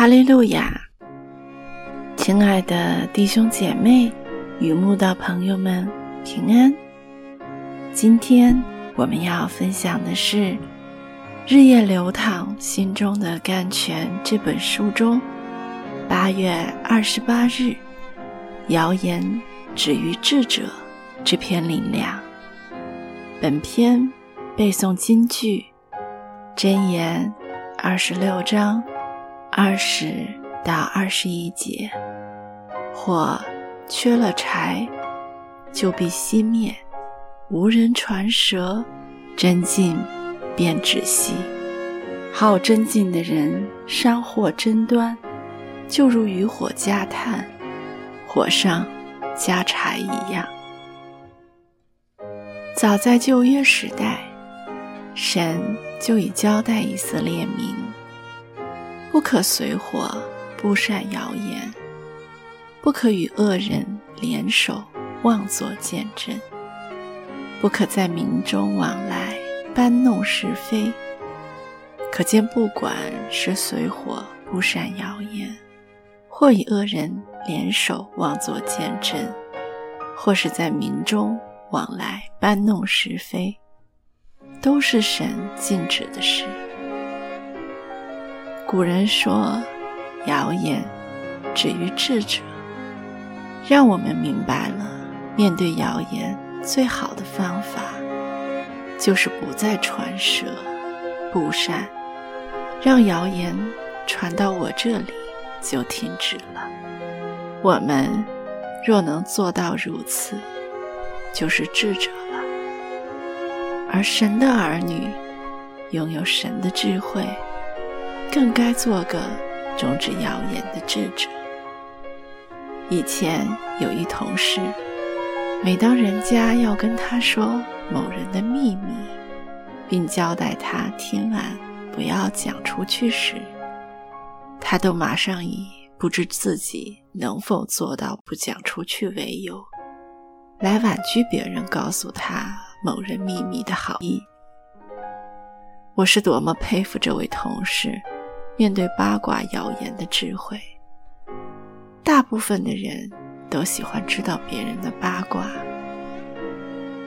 哈利路亚！亲爱的弟兄姐妹与慕道朋友们，平安！今天我们要分享的是《日夜流淌心中的甘泉》这本书中八月二十八日“谣言止于智者”这篇灵粮。本篇背诵金句：箴言二十六章。二十到二十一节，火缺了柴，就必熄灭；无人传舌，真进便止息。好真进的人，山火争端，就如渔火加炭，火上加柴一样。早在旧约时代，神就已交代以色列民。不可随火不善谣言，不可与恶人联手妄作见证，不可在民中往来搬弄是非。可见，不管是随火不善谣言，或与恶人联手妄作见证，或是在民中往来搬弄是非，都是神禁止的事。古人说：“谣言止于智者。”让我们明白了，面对谣言最好的方法，就是不再传舌、不善，让谣言传到我这里就停止了。我们若能做到如此，就是智者了。而神的儿女拥有神的智慧。更该做个终止谣言的智者。以前有一同事，每当人家要跟他说某人的秘密，并交代他听完不要讲出去时，他都马上以不知自己能否做到不讲出去为由，来婉拒别人告诉他某人秘密的好意。我是多么佩服这位同事！面对八卦谣言的智慧，大部分的人都喜欢知道别人的八卦，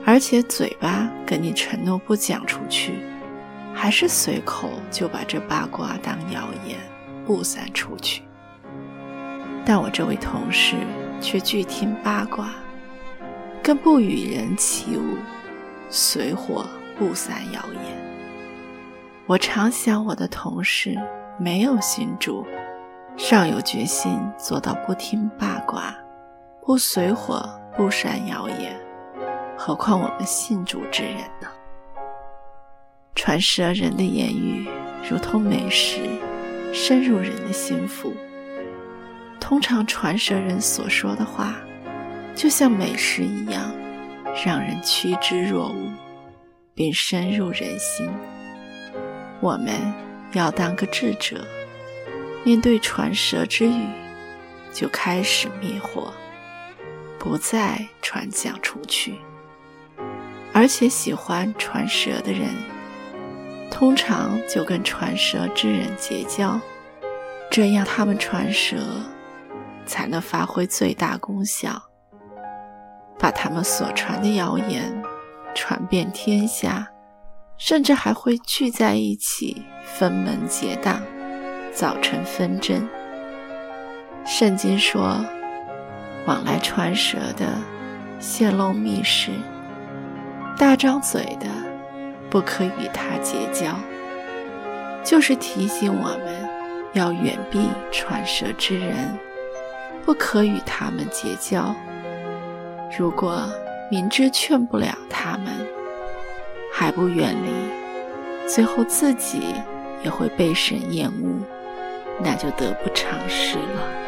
而且嘴巴跟你承诺不讲出去，还是随口就把这八卦当谣言布散出去。但我这位同事却拒听八卦，更不与人起舞，随火布散谣言。我常想我的同事。没有信主，尚有决心做到不听八卦、不随火、不善谣言，何况我们信主之人呢？传舌人的言语如同美食，深入人的心腹。通常传舌人所说的话，就像美食一样，让人趋之若鹜，并深入人心。我们。要当个智者，面对传舌之语，就开始灭火，不再传讲出去。而且喜欢传舌的人，通常就跟传舌之人结交，这样他们传舌才能发挥最大功效，把他们所传的谣言传遍天下。甚至还会聚在一起分门结党，造成纷争。圣经说：“往来传舌的，泄露密事；大张嘴的，不可与他结交。”就是提醒我们要远避传舌之人，不可与他们结交。如果明知劝不了他们，还不远离，最后自己也会被神厌恶，那就得不偿失了。